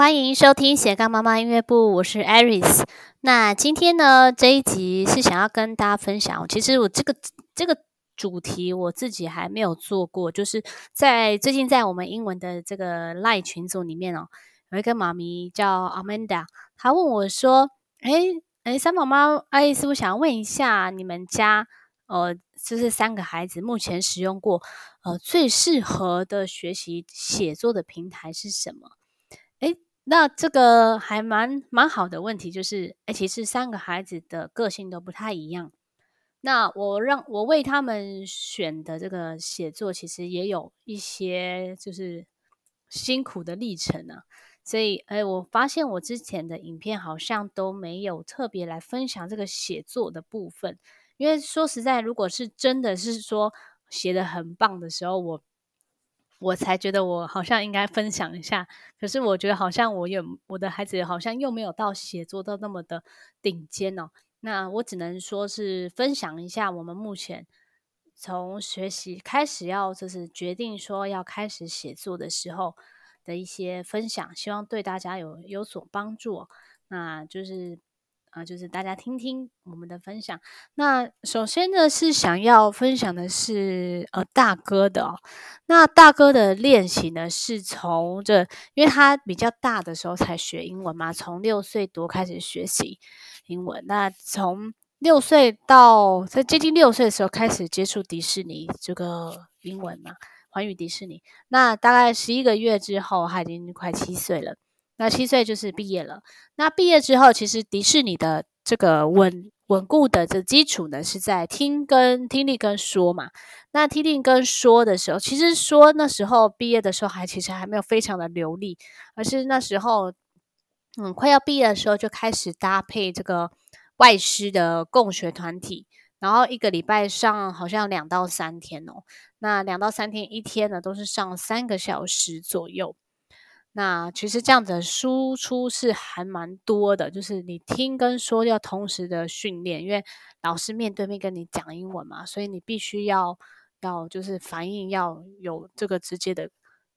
欢迎收听斜杠妈妈音乐部，我是 Aris。那今天呢，这一集是想要跟大家分享，其实我这个这个主题我自己还没有做过，就是在最近在我们英文的这个 Line 群组里面哦，有一个妈咪叫 Amanda，她问我说：“诶诶，三宝妈，爱丽丝，我想问一下，你们家呃，就是三个孩子目前使用过呃最适合的学习写作的平台是什么？”那这个还蛮蛮好的问题，就是，诶，其实三个孩子的个性都不太一样。那我让我为他们选的这个写作，其实也有一些就是辛苦的历程啊。所以，诶，我发现我之前的影片好像都没有特别来分享这个写作的部分，因为说实在，如果是真的是说写得很棒的时候，我。我才觉得我好像应该分享一下，可是我觉得好像我有我的孩子好像又没有到写作到那么的顶尖哦。那我只能说是分享一下我们目前从学习开始要就是决定说要开始写作的时候的一些分享，希望对大家有有所帮助。那就是。啊，就是大家听听我们的分享。那首先呢，是想要分享的是呃大哥的哦。那大哥的练习呢，是从这，因为他比较大的时候才学英文嘛，从六岁多开始学习英文。那从六岁到在接近六岁的时候开始接触迪士尼这个英文嘛，环宇迪士尼。那大概十一个月之后，他已经快七岁了。那七岁就是毕业了。那毕业之后，其实迪士尼的这个稳稳固的这基础呢，是在听跟听力跟说嘛。那听力跟说的时候，其实说那时候毕业的时候还其实还没有非常的流利，而是那时候嗯快要毕业的时候就开始搭配这个外师的共学团体，然后一个礼拜上好像两到三天哦。那两到三天一天呢，都是上三个小时左右。那其实这样子的输出是还蛮多的，就是你听跟说要同时的训练，因为老师面对面跟你讲英文嘛，所以你必须要要就是反应要有这个直接的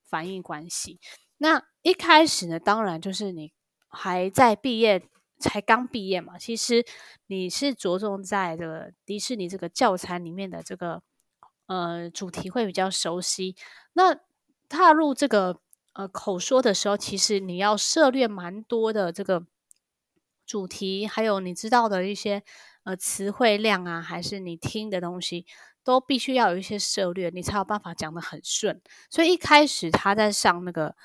反应关系。那一开始呢，当然就是你还在毕业，才刚毕业嘛，其实你是着重在这个迪士尼这个教材里面的这个呃主题会比较熟悉。那踏入这个。呃，口说的时候，其实你要涉猎蛮多的这个主题，还有你知道的一些呃词汇量啊，还是你听的东西，都必须要有一些涉猎，你才有办法讲得很顺。所以一开始他在上那个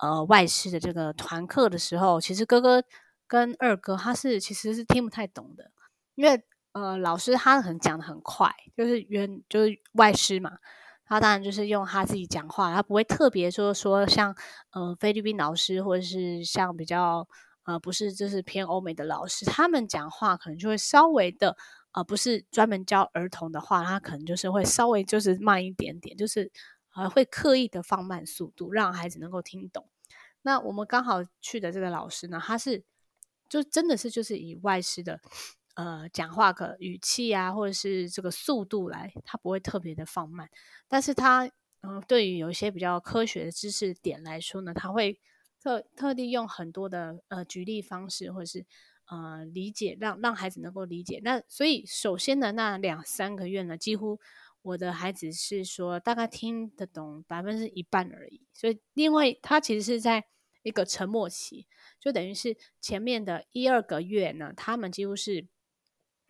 呃外师的这个团课的时候，其实哥哥跟二哥他是其实是听不太懂的，因为呃老师他很讲得很快，就是原就是外师嘛。他当然就是用他自己讲话，他不会特别说说像呃菲律宾老师或者是像比较呃不是就是偏欧美的老师，他们讲话可能就会稍微的呃不是专门教儿童的话，他可能就是会稍微就是慢一点点，就是呃会刻意的放慢速度，让孩子能够听懂。那我们刚好去的这个老师呢，他是就真的是就是以外师的。呃，讲话的语气啊，或者是这个速度来，他不会特别的放慢，但是他，嗯、对于有一些比较科学的知识点来说呢，他会特特地用很多的呃举例方式，或者是呃理解，让让孩子能够理解。那所以首先的那两三个月呢，几乎我的孩子是说大概听得懂百分之一半而已。所以，另外他其实是在一个沉默期，就等于是前面的一二个月呢，他们几乎是。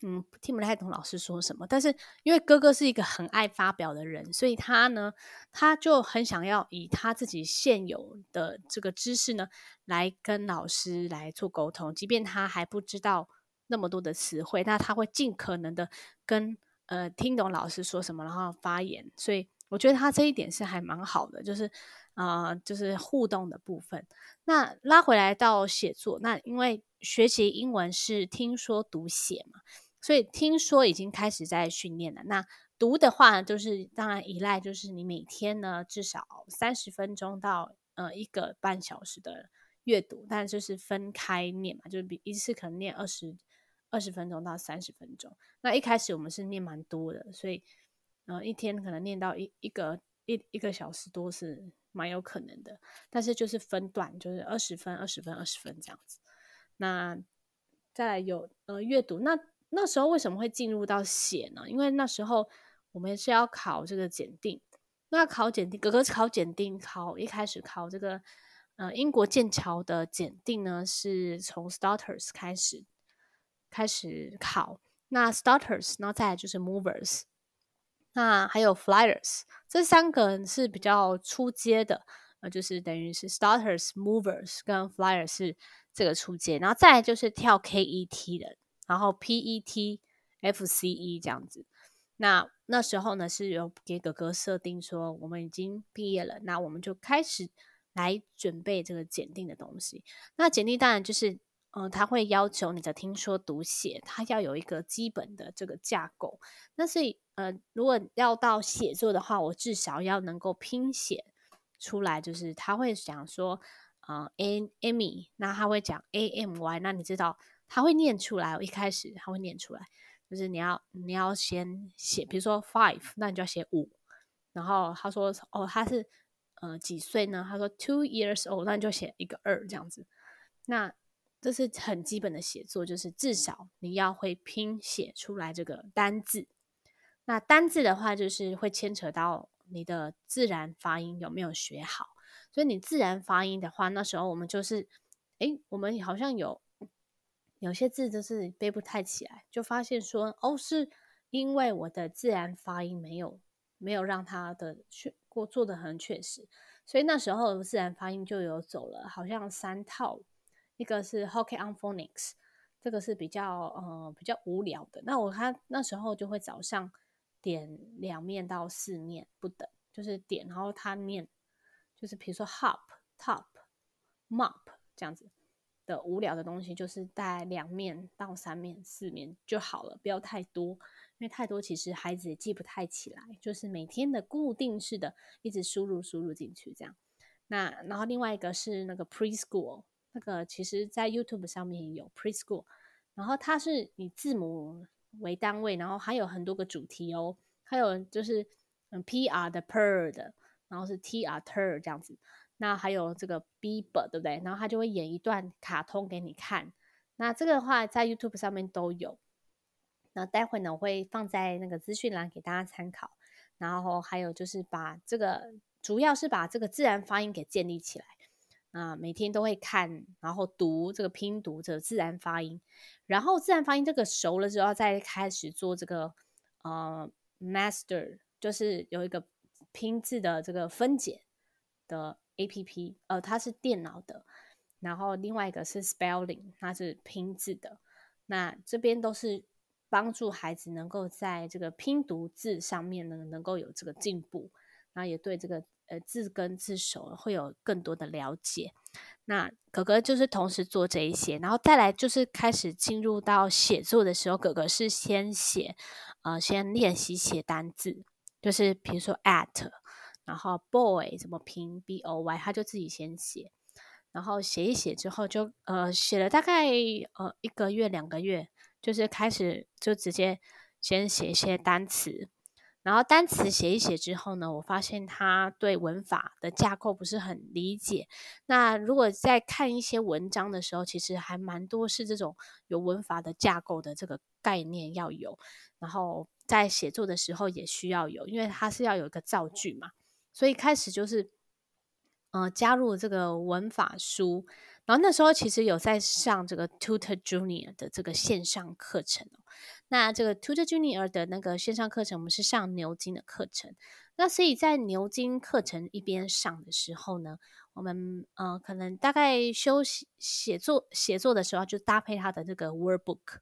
嗯，听不太懂老师说什么，但是因为哥哥是一个很爱发表的人，所以他呢，他就很想要以他自己现有的这个知识呢，来跟老师来做沟通，即便他还不知道那么多的词汇，那他会尽可能的跟呃听懂老师说什么，然后发言。所以我觉得他这一点是还蛮好的，就是啊、就是互动的部分。那拉回来到写作，那因为学习英文是听说读写嘛。所以听说已经开始在训练了。那读的话，就是当然依赖就是你每天呢至少三十分钟到呃一个半小时的阅读，但就是分开念嘛，就是比一次可能念二十二十分钟到三十分钟。那一开始我们是念蛮多的，所以呃一天可能念到一一个一一个小时多是蛮有可能的。但是就是分段，就是二十分、二十分、二十分这样子。那再来有呃阅读，那那时候为什么会进入到写呢？因为那时候我们是要考这个检定。那考检定，哥哥考检定，考一开始考这个呃英国剑桥的检定呢，是从 Starters 开始开始考。那 Starters，那再来就是 Movers，那还有 Flyers，这三个是比较初阶的，呃，就是等于是 Starters、Movers 跟 Flyers 是这个初阶，然后再来就是跳 KET 的，然后 PET、FCE 这样子。那那时候呢，是有给哥哥设定说，我们已经毕业了，那我们就开始来准备这个检定的东西。那检定当然就是，嗯、呃，他会要求你的听说读写，他要有一个基本的这个架构。那所以，呃，如果要到写作的话，我至少要能够拼写出来，就是他会讲说，呃，A Amy，那他会讲 A M Y，那你知道他会念出来，我一开始他会念出来。就是你要你要先写，比如说 five，那你就要写五。然后他说哦，他是呃几岁呢？他说 two years old，那你就写一个二这样子。那这是很基本的写作，就是至少你要会拼写出来这个单字。那单字的话，就是会牵扯到你的自然发音有没有学好。所以你自然发音的话，那时候我们就是，诶，我们好像有。有些字就是背不太起来，就发现说哦，是因为我的自然发音没有没有让他的确过做的很确实，所以那时候自然发音就有走了，好像三套，一个是 Hooked on Phonics，这个是比较呃比较无聊的。那我看那时候就会早上点两面到四面不等，就是点，然后他念，就是比如说 hop top mop 这样子。的无聊的东西就是带两面到三面四面就好了，不要太多，因为太多其实孩子也记不太起来。就是每天的固定式的，一直输入输入进去这样。那然后另外一个是那个 preschool，那个其实在 YouTube 上面有 preschool，然后它是以字母为单位，然后还有很多个主题哦，还有就是嗯 PR 的 per 的，然后是 TR ter 这样子。那还有这个 Bieber 对不对？然后他就会演一段卡通给你看。那这个的话在 YouTube 上面都有。那待会呢，我会放在那个资讯栏给大家参考。然后还有就是把这个，主要是把这个自然发音给建立起来。啊，每天都会看，然后读这个拼读这个自然发音。然后自然发音这个熟了之后，再开始做这个呃 Master，就是有一个拼字的这个分解的。A P P，呃，它是电脑的，然后另外一个是 Spelling，它是拼字的。那这边都是帮助孩子能够在这个拼读字上面呢，能够有这个进步，然后也对这个呃字根字首会有更多的了解。那哥哥就是同时做这一些，然后再来就是开始进入到写作的时候，哥哥是先写，呃，先练习写单字，就是比如说 at。然后 boy 怎么拼 b o y，他就自己先写，然后写一写之后就呃写了大概呃一个月两个月，就是开始就直接先写一些单词，然后单词写一写之后呢，我发现他对文法的架构不是很理解。那如果在看一些文章的时候，其实还蛮多是这种有文法的架构的这个概念要有，然后在写作的时候也需要有，因为它是要有一个造句嘛。所以开始就是，呃，加入这个文法书，然后那时候其实有在上这个 Tutor Junior 的这个线上课程。那这个 Tutor Junior 的那个线上课程，我们是上牛津的课程。那所以在牛津课程一边上的时候呢，我们呃可能大概休息写作写作的时候，就搭配他的这个 Workbook，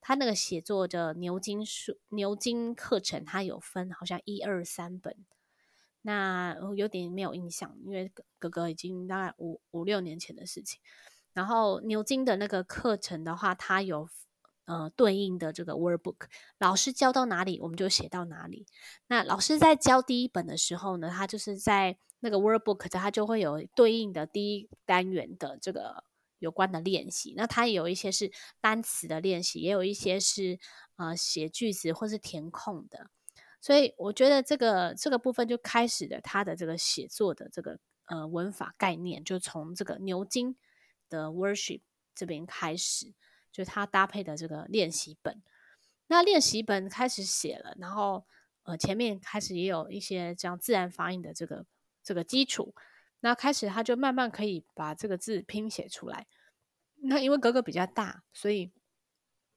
他那个写作的牛津书牛津课程，它有分好像一二三本。那我有点没有印象，因为哥哥已经大概五五六年前的事情。然后牛津的那个课程的话，它有呃对应的这个 workbook，老师教到哪里我们就写到哪里。那老师在教第一本的时候呢，他就是在那个 workbook，它就会有对应的第一单元的这个有关的练习。那它有一些是单词的练习，也有一些是呃写句子或是填空的。所以我觉得这个这个部分就开始了他的这个写作的这个呃文法概念，就从这个牛津的 worship 这边开始，就他搭配的这个练习本。那练习本开始写了，然后呃前面开始也有一些这样自然发音的这个这个基础，那开始他就慢慢可以把这个字拼写出来。那因为格格比较大，所以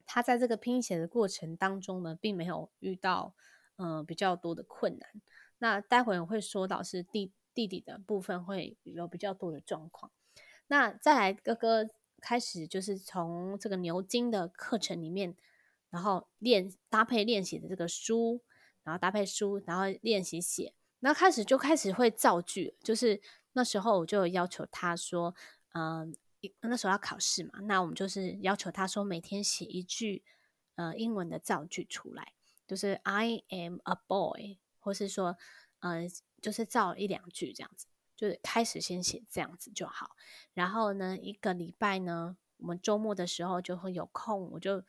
他在这个拼写的过程当中呢，并没有遇到、呃、比较多的困难。那待会我会说到是弟弟弟的部分会有比较多的状况。那再来哥哥开始就是从这个牛津的课程里面，然后练搭配练习的这个书，然后搭配书，然后练习写，那开始就开始会造句。就是那时候我就要求他说，嗯、那时候要考试嘛，那我们就是要求他说每天写一句呃英文的造句出来，就是 I am a boy。或是说，呃，就是造一两句这样子，就是开始先写这样子就好。然后呢，一个礼拜呢，我们周末的时候就会有空，我就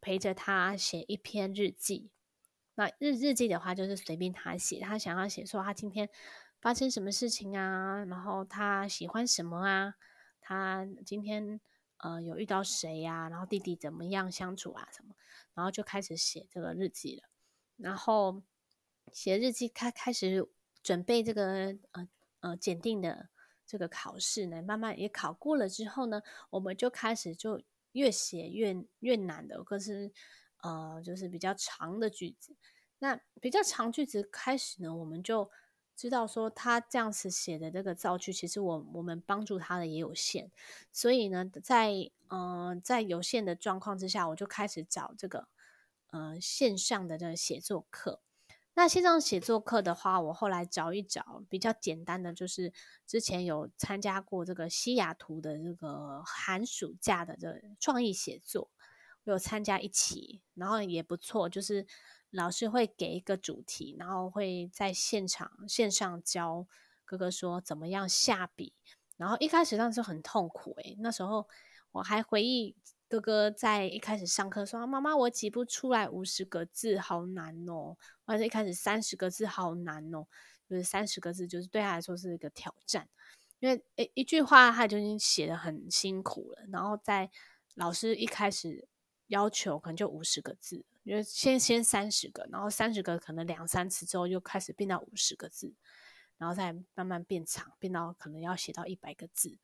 陪着他写一篇日记。那日日记的话，就是随便他写，他想要写说他今天发生什么事情啊，然后他喜欢什么啊，他今天呃有遇到谁呀，然后弟弟怎么样相处啊什么，然后就开始写这个日记了，然后。写日记，开开始准备这个呃呃检定的这个考试呢，慢慢也考过了之后呢，我们就开始就越写越越难的，可是呃就是比较长的句子。那比较长句子开始呢，我们就知道说他这样子写的这个造句，其实我我们帮助他的也有限，所以呢，在呃在有限的状况之下，我就开始找这个呃线上的这个写作课。那线上写作课的话，我后来找一找比较简单的，就是之前有参加过这个西雅图的这个寒暑假的这创意写作，我有参加一期，然后也不错，就是老师会给一个主题，然后会在现场线上教哥哥说怎么样下笔，然后一开始当时很痛苦诶，那时候我还回忆。哥哥在一开始上课说：“妈妈，我挤不出来五十个字，好难哦。”或者一开始三十个字，好难哦。就是三十个字，就是对他来说是一个挑战，因为诶一句话他就已经写得很辛苦了。然后在老师一开始要求可能就五十个字，就先先三十个，然后三十个可能两三次之后又开始变到五十个字，然后再慢慢变长，变到可能要写到一百个字。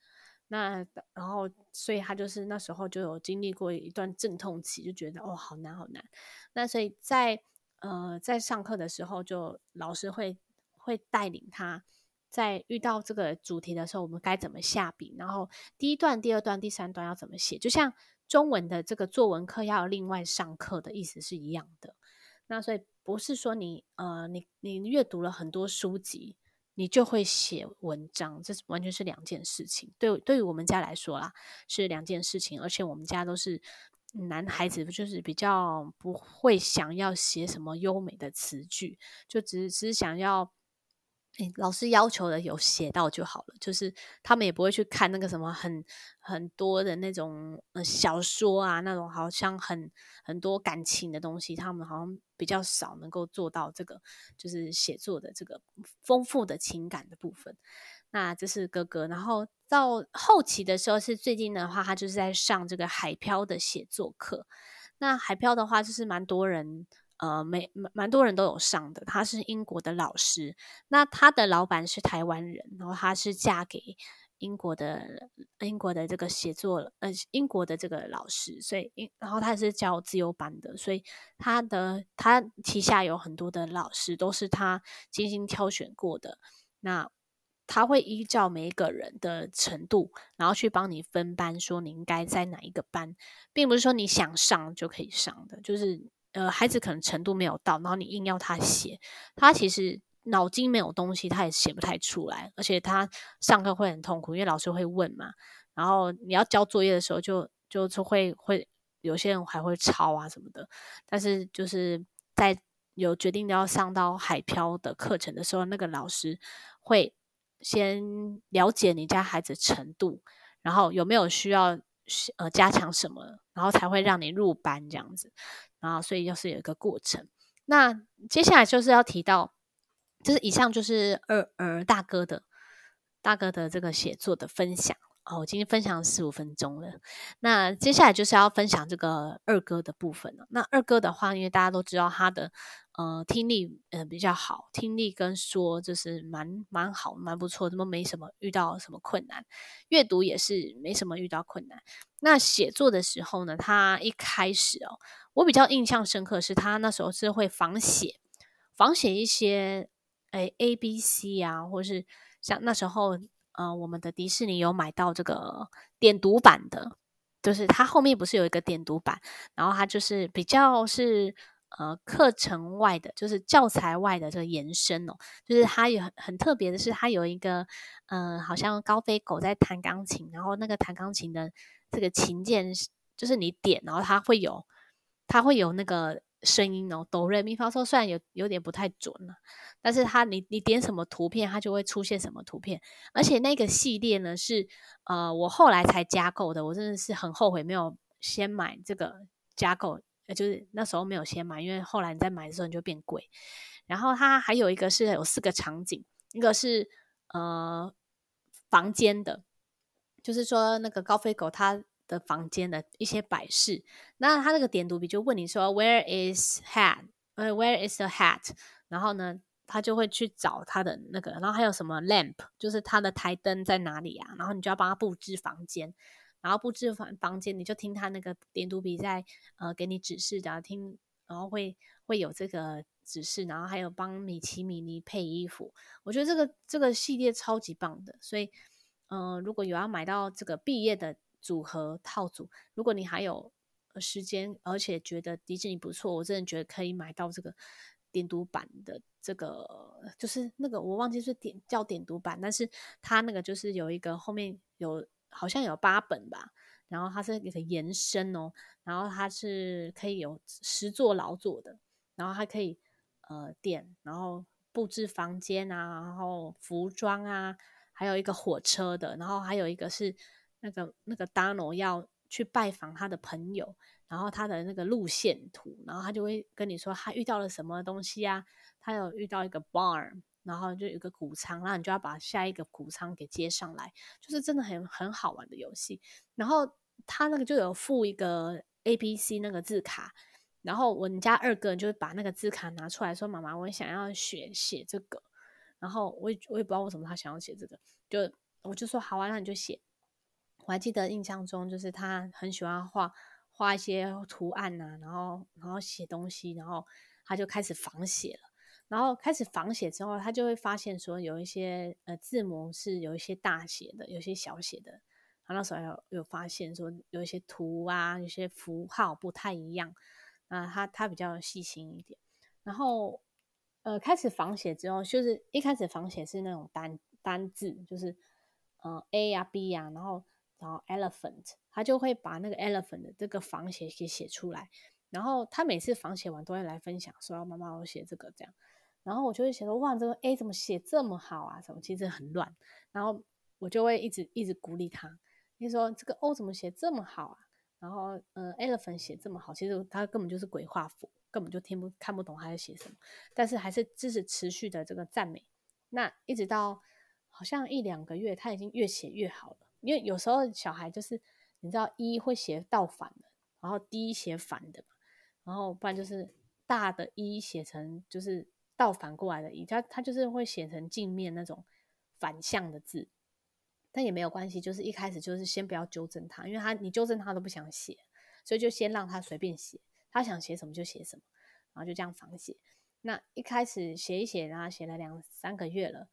那然后，所以他就是那时候就有经历过一段阵痛期，就觉得哦，好难好难。那所以在呃在上课的时候，就老师会会带领他，在遇到这个主题的时候，我们该怎么下笔，然后第一段、第二段、第三段要怎么写，就像中文的这个作文课要另外上课的意思是一样的。那所以不是说你呃你你阅读了很多书籍。你就会写文章，这完全是两件事情。对，对于我们家来说啦，是两件事情。而且我们家都是男孩子，就是比较不会想要写什么优美的词句，就只是想要。诶，老师要求的有写到就好了，就是他们也不会去看那个什么很很多的那种呃小说啊，那种好像很很多感情的东西，他们好像比较少能够做到这个，就是写作的这个丰富的情感的部分。那这是哥哥，然后到后期的时候是最近的话，他就是在上这个海漂的写作课。那海漂的话，就是蛮多人。呃，没蛮蛮多人都有上的，他是英国的老师，那他的老板是台湾人，然后他是嫁给英国的英国的这个写作，呃，英国的这个老师，所以英，然后他是教自由班的，所以他的他旗下有很多的老师，都是他精心挑选过的。那他会依照每一个人的程度，然后去帮你分班，说你应该在哪一个班，并不是说你想上就可以上的，就是。呃，孩子可能程度没有到，然后你硬要他写，他其实脑筋没有东西，他也写不太出来，而且他上课会很痛苦，因为老师会问嘛，然后你要交作业的时候就，就就会会有些人还会抄啊什么的，但是就是在有决定要上到海漂的课程的时候，那个老师会先了解你家孩子程度，然后有没有需要呃加强什么，然后才会让你入班这样子。啊，所以就是有一个过程。那接下来就是要提到，就是以上就是二儿大哥的大哥的这个写作的分享。哦，我今天分享十五分钟了。那接下来就是要分享这个二哥的部分了。那二哥的话，因为大家都知道他的呃听力呃比较好，听力跟说就是蛮蛮好，蛮不错，怎么没什么遇到什么困难，阅读也是没什么遇到困难。那写作的时候呢，他一开始哦，我比较印象深刻是他那时候是会仿写，仿写一些诶 A B C 啊，或是像那时候。呃，我们的迪士尼有买到这个点读版的，就是它后面不是有一个点读版，然后它就是比较是呃课程外的，就是教材外的这个延伸哦，就是它有很很特别的是，它有一个呃，好像高飞狗在弹钢琴，然后那个弹钢琴的这个琴键就是你点，然后它会有它会有那个。声音哦，哆瑞咪发嗦，虽然有有点不太准了，但是它你你点什么图片，它就会出现什么图片。而且那个系列呢，是呃我后来才加购的，我真的是很后悔没有先买这个加购，就是那时候没有先买，因为后来你再买的时候你就变贵。然后它还有一个是有四个场景，一个是呃房间的，就是说那个高飞狗它。的房间的一些摆饰，那他那个点读笔就问你说 Where is hat？呃，Where is the hat？然后呢，他就会去找他的那个，然后还有什么 lamp？就是他的台灯在哪里啊？然后你就要帮他布置房间，然后布置房房间，你就听他那个点读笔在呃给你指示，然后听，然后会会有这个指示，然后还有帮米奇米妮配衣服。我觉得这个这个系列超级棒的，所以嗯、如果有要买到这个毕业的。组合套组，如果你还有时间，而且觉得迪士尼不错，我真的觉得可以买到这个点读版的这个，就是那个我忘记是点叫点读版，但是它那个就是有一个后面有好像有八本吧，然后它是一个延伸哦，然后它是可以有十座老座的，然后还可以呃点，然后布置房间啊，然后服装啊，还有一个火车的，然后还有一个是。那个那个 Dano 要去拜访他的朋友，然后他的那个路线图，然后他就会跟你说他遇到了什么东西啊？他有遇到一个 barn，然后就有一个谷仓，然后你就要把下一个谷仓给接上来，就是真的很很好玩的游戏。然后他那个就有附一个 A B C 那个字卡，然后我们家二哥就会把那个字卡拿出来说：“妈妈，我想要学写这个。”然后我也我也不知道为什么他想要写这个，就我就说：“好啊，那你就写。”我还记得印象中，就是他很喜欢画画一些图案呐、啊，然后然后写东西，然后他就开始仿写了。然后开始仿写之后，他就会发现说，有一些呃字母是有一些大写的，有些小写的。他那时候有有发现说，有一些图啊，有些符号不太一样。啊，他他比较细心一点。然后呃，开始仿写之后，就是一开始仿写是那种单单字，就是呃 A 呀、啊、B 呀、啊，然后。然后 elephant，他就会把那个 elephant 的这个仿写给写出来。然后他每次仿写完都会来分享，说：“妈妈，我写这个这样。”然后我就会写说：“哇，这个 A 怎么写这么好啊？什么其实很乱。”然后我就会一直一直鼓励他，你说：“这个 O 怎么写这么好啊？”然后嗯，elephant 写这么好，其实他根本就是鬼画符，根本就听不看不懂他在写什么。但是还是支持持续的这个赞美。那一直到好像一两个月，他已经越写越好了。因为有时候小孩就是你知道一会写倒反的，然后 D 写反的，然后不然就是大的一写成就是倒反过来的一，他他就是会写成镜面那种反向的字，但也没有关系，就是一开始就是先不要纠正他，因为他你纠正他都不想写，所以就先让他随便写，他想写什么就写什么，然后就这样仿写。那一开始写一写，然后写了两三个月了。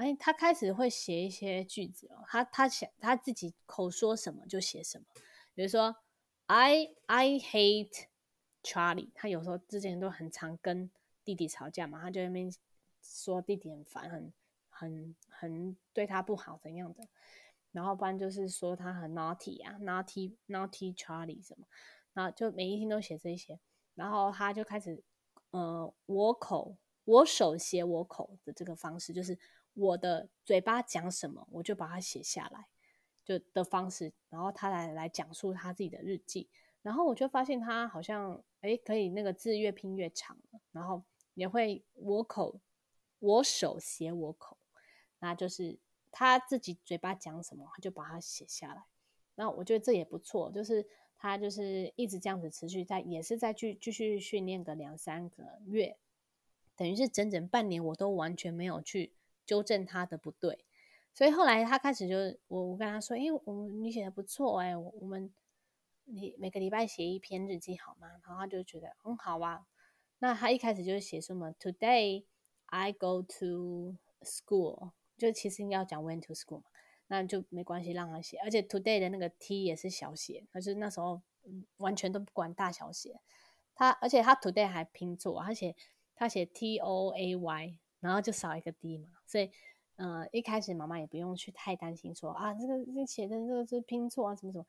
哎，他开始会写一些句子哦，他他想他自己口说什么就写什么，比如说 I I hate Charlie，他有时候之前都很常跟弟弟吵架嘛，他就那边说弟弟很烦，很很很对他不好怎样的，然后不然就是说他很 naughty 啊，naughty naughty Charlie 什么，然后就每一天都写这些，然后他就开始呃我口我手写我口的这个方式就是。我的嘴巴讲什么，我就把它写下来，就的方式，然后他来来讲述他自己的日记，然后我就发现他好像诶可以那个字越拼越长，然后也会我口我手写我口，那就是他自己嘴巴讲什么，他就把它写下来。那我觉得这也不错，就是他就是一直这样子持续在，也是在继继续训练个两三个月，等于是整整半年，我都完全没有去纠正他的不对。所以后来他开始就是我我跟他说，哎，我你写的不错，哎，我们你每个礼拜写一篇日记好吗？然后他就觉得很好啊。那他一开始就是写什么，Today I go to school，就其实应该要讲 went to school 嘛，那就没关系让他写。而且 Today 的那个 T 也是小写，可是那时候完全都不管大小写。他而且他 Today 还拼错，他写他写 T O A Y，然后就少一个 D 嘛，所以。嗯、呃，一开始妈妈也不用去太担心说，啊，这个这写的这个是拼错啊，什么什么。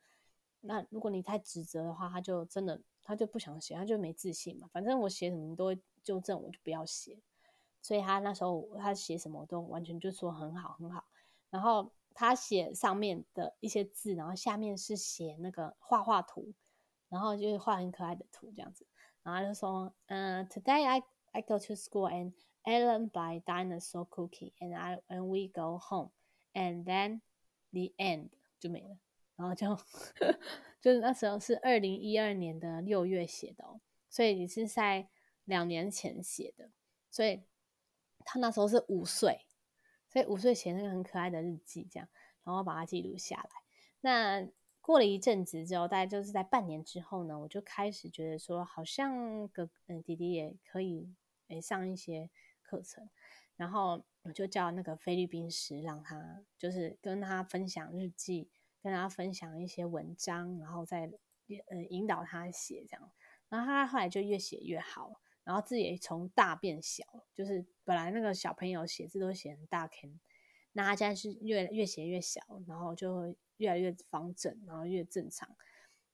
那如果你太指责的话，他就真的他就不想写，他就没自信嘛。反正我写什么都会纠正，我就不要写。所以他那时候他写什么都完全就说很好很好。然后他写上面的一些字，然后下面是写那个画画图，然后就是画很可爱的图这样子。然后他就说，嗯、，Today I I go to school and Ellen buy dinosaur cookie and I and we go home. And then the end 就没了，然后就 就是那时候是二零一二年的六月写的哦，所以你是在两年前写的，所以他那时候是五岁，所以五岁写那个很可爱的日记这样，然后把它记录下来。那过了一阵子之后，大概就是在半年之后呢，我就开始觉得说，好像哥嗯弟弟也可以诶上一些。课程，然后我就叫那个菲律宾师，让他就是跟他分享日记，跟他分享一些文章，然后再呃引导他写这样，然后他后来就越写越好，然后字也从大变小，就是本来那个小朋友写字都写很大，那他现在是越越写越小，然后就越来越方正，然后越正常。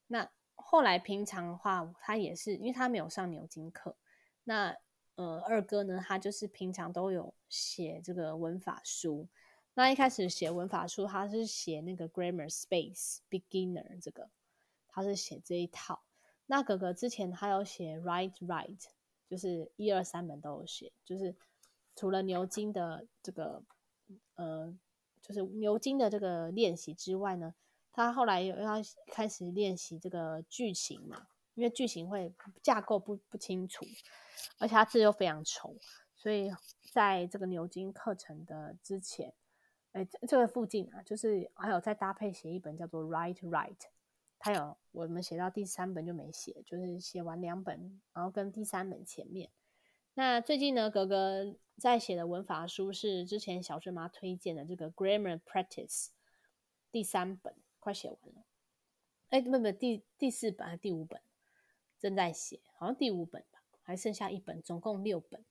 那后来平常的话，他也是因为他没有上牛津课，那。呃，二哥呢，他就是平常都有写这个文法书。那一开始写文法书，他是写那个 Grammar Space Beginner 这个，他是写这一套。那哥哥之前他有写 Write Right，就是一二三本都有写，就是除了牛津的这个，呃，就是牛津的这个练习之外呢，他后来又要开始练习这个句型嘛，因为句型会架构不不清楚。而且他字又非常丑，所以在这个牛津课程的之前，哎，这个附近啊，就是还有再搭配写一本叫做《Write Right》，他有我们写到第三本就没写，就是写完两本，然后跟第三本前面。那最近呢，格格在写的文法书是之前小顺妈推荐的这个《Grammar Practice》第三本，快写完了。哎，不不，第第四本还是第五本？正在写，好像第五本吧。还剩下一本，总共六本。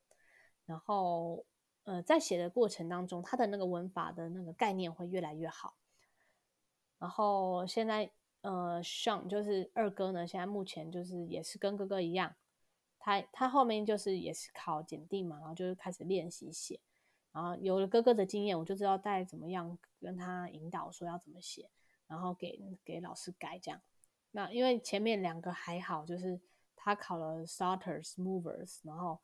然后，呃，在写的过程当中，他的那个文法的那个概念会越来越好。然后现在，呃像就是二哥呢，现在目前就是也是跟哥哥一样，他他后面就是也是考检定嘛，然后就是开始练习写。然后有了哥哥的经验，我就知道该怎么样跟他引导说要怎么写，然后给给老师改这样。那因为前面两个还好，就是。他考了 Starters、Movers，然后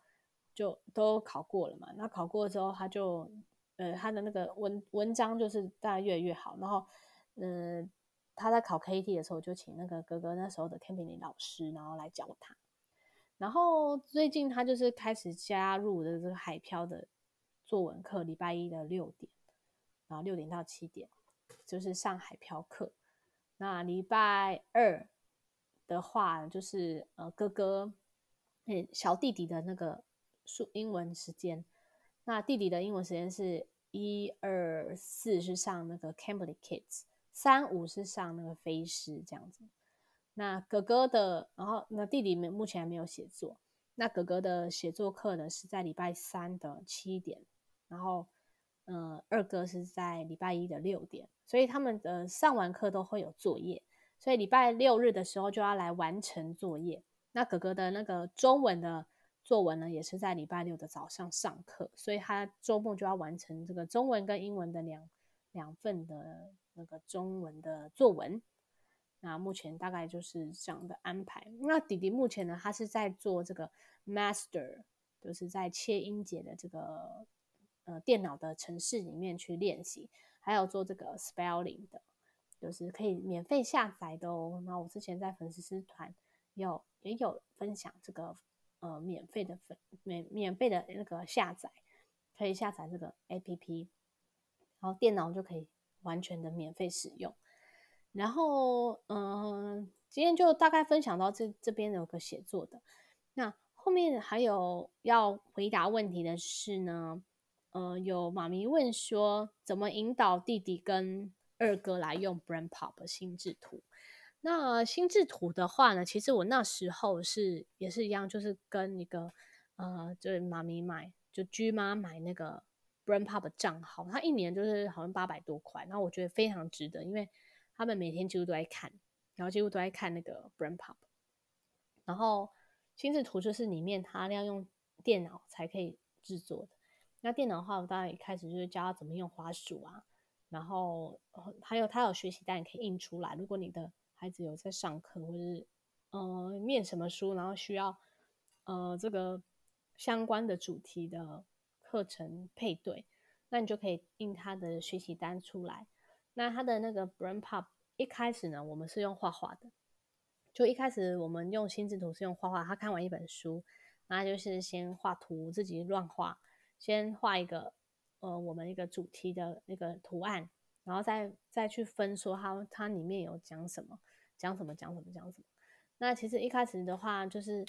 就都考过了嘛。那考过之后，他就呃，他的那个文文章就是大概越来越好。然后，嗯、他在考 KT 的时候，就请那个哥哥那时候的 Camping 老师，然后来教他。然后最近他就是开始加入的这个海漂的作文课，礼拜一的六点，然后六点到七点就是上海漂课。那礼拜二。的话就是呃哥哥，嗯小弟弟的那个数英文时间，那弟弟的英文时间是一二四是上那个 Cambly Kids，三五是上那个飞狮这样子。那哥哥的，然后那弟弟们目前还没有写作，那哥哥的写作课呢是在礼拜三的七点，然后呃二哥是在礼拜一的六点，所以他们的上完课都会有作业。所以礼拜六日的时候就要来完成作业。那哥哥的那个中文的作文呢，也是在礼拜六的早上上课，所以他周末就要完成这个中文跟英文的两两份的那个中文的作文。那目前大概就是这样的安排。那弟弟目前呢，他是在做这个 master，就是在切音节的这个呃电脑的城市里面去练习。还有做这个 spelling 的，就是可以免费下载的哦。那我之前在粉丝团有也有分享这个呃免费的粉免免费的那个下载，可以下载这个 APP，然后电脑就可以完全的免费使用。然后嗯、今天就大概分享到这这边有个写作的，那后面还有要回答问题的是呢。呃，有妈咪问说，怎么引导弟弟跟二哥来用 BrainPop 心智图？那心智图的话呢，其实我那时候是也是一样，就是跟一个呃，就是妈咪买，就居妈买那个 BrainPop 账号，他一年就是好像八百多块，然后我觉得非常值得，因为他们每天几乎都在看，然后几乎都在看那个 BrainPop，然后心智图就是里面他要用电脑才可以制作的。那电脑的话，我当然一开始就是教他怎么用滑鼠啊，然后还有他有学习单可以印出来。如果你的孩子有在上课或是呃念什么书，然后需要呃这个相关的主题的课程配对，那你就可以印他的学习单出来。那他的那个 BrainPop 一开始呢，我们是用画画的，就一开始我们用心智图是用画画。他看完一本书，那就是先画图，自己乱画。先画一个，呃，我们一个主题的那个图案，然后再再去分说它它里面有讲什么，讲什么，讲什么，讲什么。那其实一开始的话，就是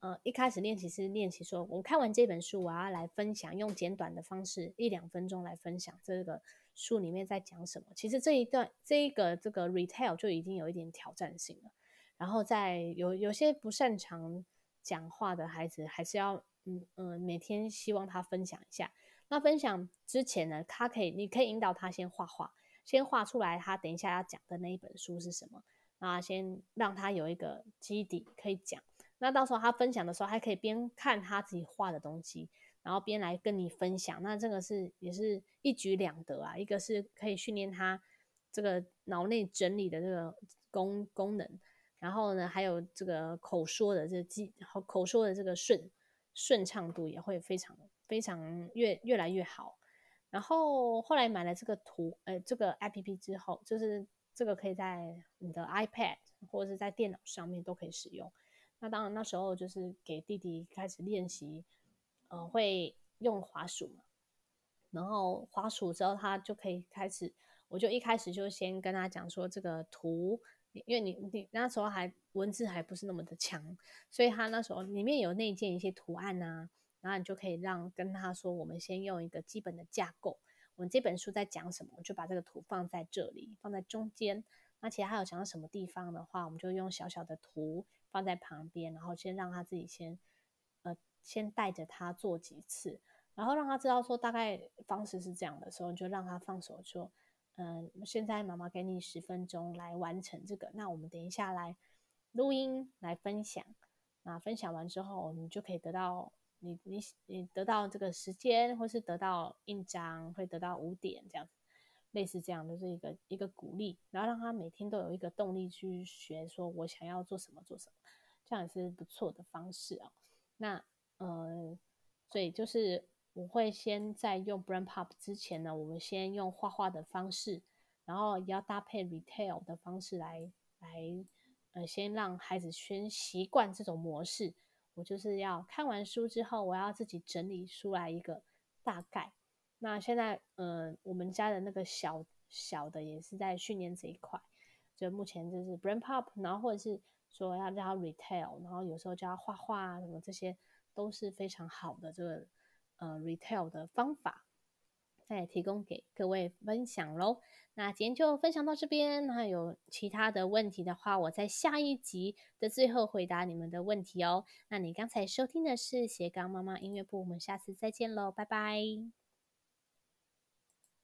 呃，一开始练习是练习说，我看完这本书，我要来分享，用简短的方式，一两分钟来分享这个书里面在讲什么。其实这一段这一个这个 retell 就已经有一点挑战性了。然后在有有些不擅长讲话的孩子，还是要。嗯嗯，每天希望他分享一下。那分享之前呢，他可以，你可以引导他先画画，先画出来他等一下要讲的那一本书是什么。那先让他有一个基底可以讲。那到时候他分享的时候，还可以边看他自己画的东西，然后边来跟你分享。那这个是也是一举两得啊，一个是可以训练他这个脑内整理的这个功功能，然后呢，还有这个口说的这个记，和口说的这个顺。顺畅度也会非常非常越越来越好。然后后来买了这个图，呃，这个 APP 之后，就是这个可以在你的 iPad 或者是在电脑上面都可以使用。那当然那时候就是给弟弟开始练习，呃，会用滑鼠嘛。然后滑鼠之后，他就可以开始，我就一开始就先跟他讲说这个图。因为你你那时候还文字还不是那么的强，所以他那时候里面有内建一些图案啊，然后你就可以让跟他说，我们先用一个基本的架构，我们这本书在讲什么，就把这个图放在这里，放在中间。那其他还有讲到什么地方的话，我们就用小小的图放在旁边，然后先让他自己先呃先带着他做几次，然后让他知道说大概方式是这样的时候，你就让他放手说。嗯，现在妈妈给你十分钟来完成这个，那我们等一下来录音来分享。那分享完之后，你就可以得到你你你得到这个时间，或是得到印章，会得到五点这样子，类似这样的，就是一个一个鼓励，然后让他每天都有一个动力去学，说我想要做什么做什么，这样也是不错的方式啊。那呃，所以就是。我会先在用 BrainPop 之前呢，我们先用画画的方式，然后也要搭配 Retail 的方式来来，呃，先让孩子先习惯这种模式。我就是要看完书之后，我要自己整理出来一个大概。那现在，呃，我们家的那个小小的也是在训练这一块，就目前就是 BrainPop，然后或者是说要叫他 Retail，然后有时候叫他画画啊什么，这些都是非常好的这个。呃，retail 的方法，再提供给各位分享喽。那今天就分享到这边，那有其他的问题的话，我在下一集的最后回答你们的问题哦。那你刚才收听的是斜杠妈妈音乐部，我们下次再见喽，拜拜。